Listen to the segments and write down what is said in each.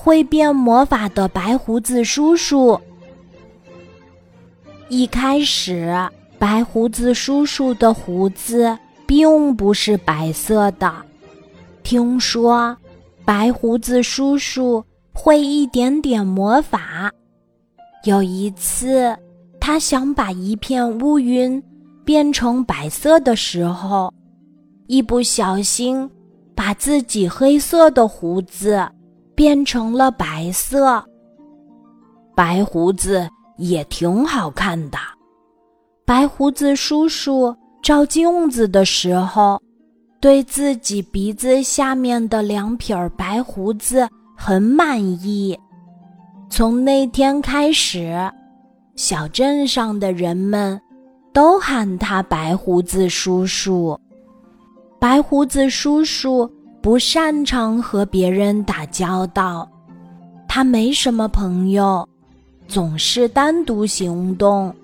会变魔法的白胡子叔叔。一开始，白胡子叔叔的胡子并不是白色的。听说，白胡子叔叔会一点点魔法。有一次，他想把一片乌云变成白色的时候，一不小心把自己黑色的胡子变成了白色。白胡子也挺好看的。白胡子叔叔照镜子的时候，对自己鼻子下面的两撇白胡子很满意。从那天开始，小镇上的人们都喊他白胡子叔叔。白胡子叔叔不擅长和别人打交道，他没什么朋友，总是单独行动，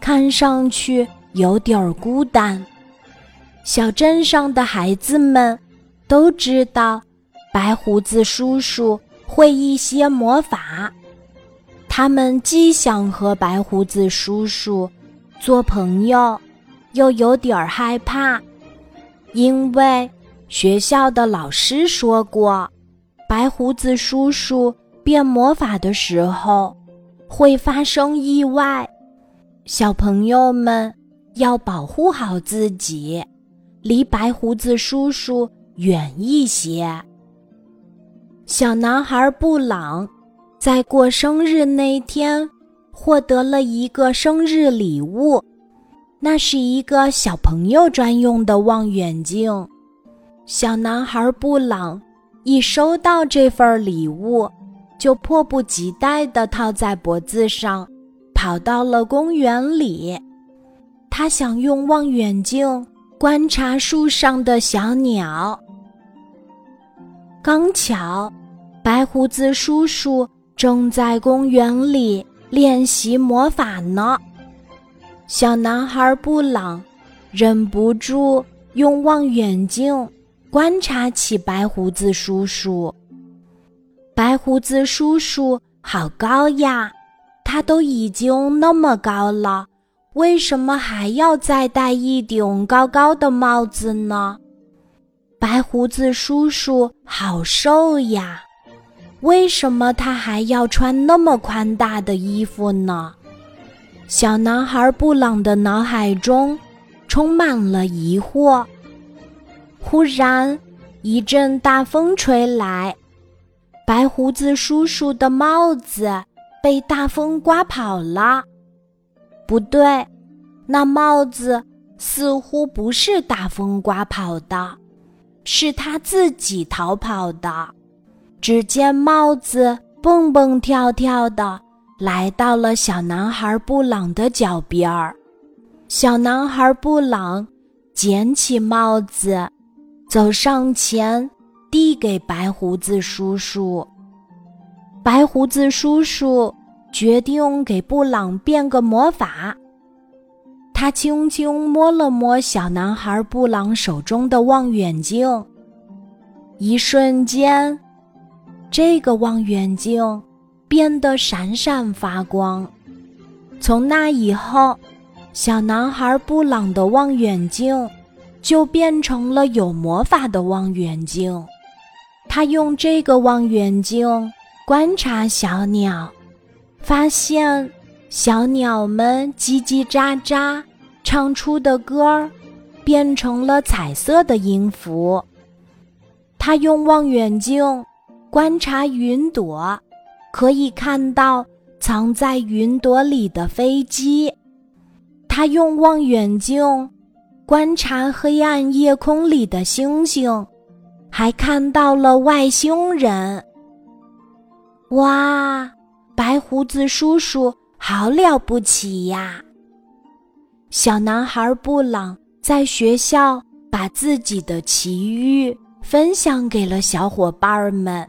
看上去有点孤单。小镇上的孩子们都知道，白胡子叔叔。会一些魔法，他们既想和白胡子叔叔做朋友，又有点害怕，因为学校的老师说过，白胡子叔叔变魔法的时候会发生意外，小朋友们要保护好自己，离白胡子叔叔远一些。小男孩布朗在过生日那天获得了一个生日礼物，那是一个小朋友专用的望远镜。小男孩布朗一收到这份礼物，就迫不及待地套在脖子上，跑到了公园里。他想用望远镜观察树上的小鸟。刚巧，白胡子叔叔正在公园里练习魔法呢。小男孩布朗忍不住用望远镜观察起白胡子叔叔。白胡子叔叔好高呀，他都已经那么高了，为什么还要再戴一顶高高的帽子呢？白胡子叔叔好瘦呀，为什么他还要穿那么宽大的衣服呢？小男孩布朗的脑海中充满了疑惑。忽然，一阵大风吹来，白胡子叔叔的帽子被大风刮跑了。不对，那帽子似乎不是大风刮跑的。是他自己逃跑的。只见帽子蹦蹦跳跳的来到了小男孩布朗的脚边儿。小男孩布朗捡起帽子，走上前递给白胡子叔叔。白胡子叔叔决定给布朗变个魔法。他轻轻摸了摸小男孩布朗手中的望远镜，一瞬间，这个望远镜变得闪闪发光。从那以后，小男孩布朗的望远镜就变成了有魔法的望远镜。他用这个望远镜观察小鸟，发现。小鸟们叽叽喳喳唱出的歌儿，变成了彩色的音符。他用望远镜观察云朵，可以看到藏在云朵里的飞机。他用望远镜观察黑暗夜空里的星星，还看到了外星人。哇，白胡子叔叔！好了不起呀！小男孩布朗在学校把自己的奇遇分享给了小伙伴们，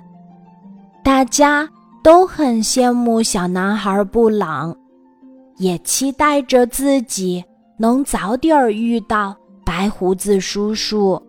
大家都很羡慕小男孩布朗，也期待着自己能早点遇到白胡子叔叔。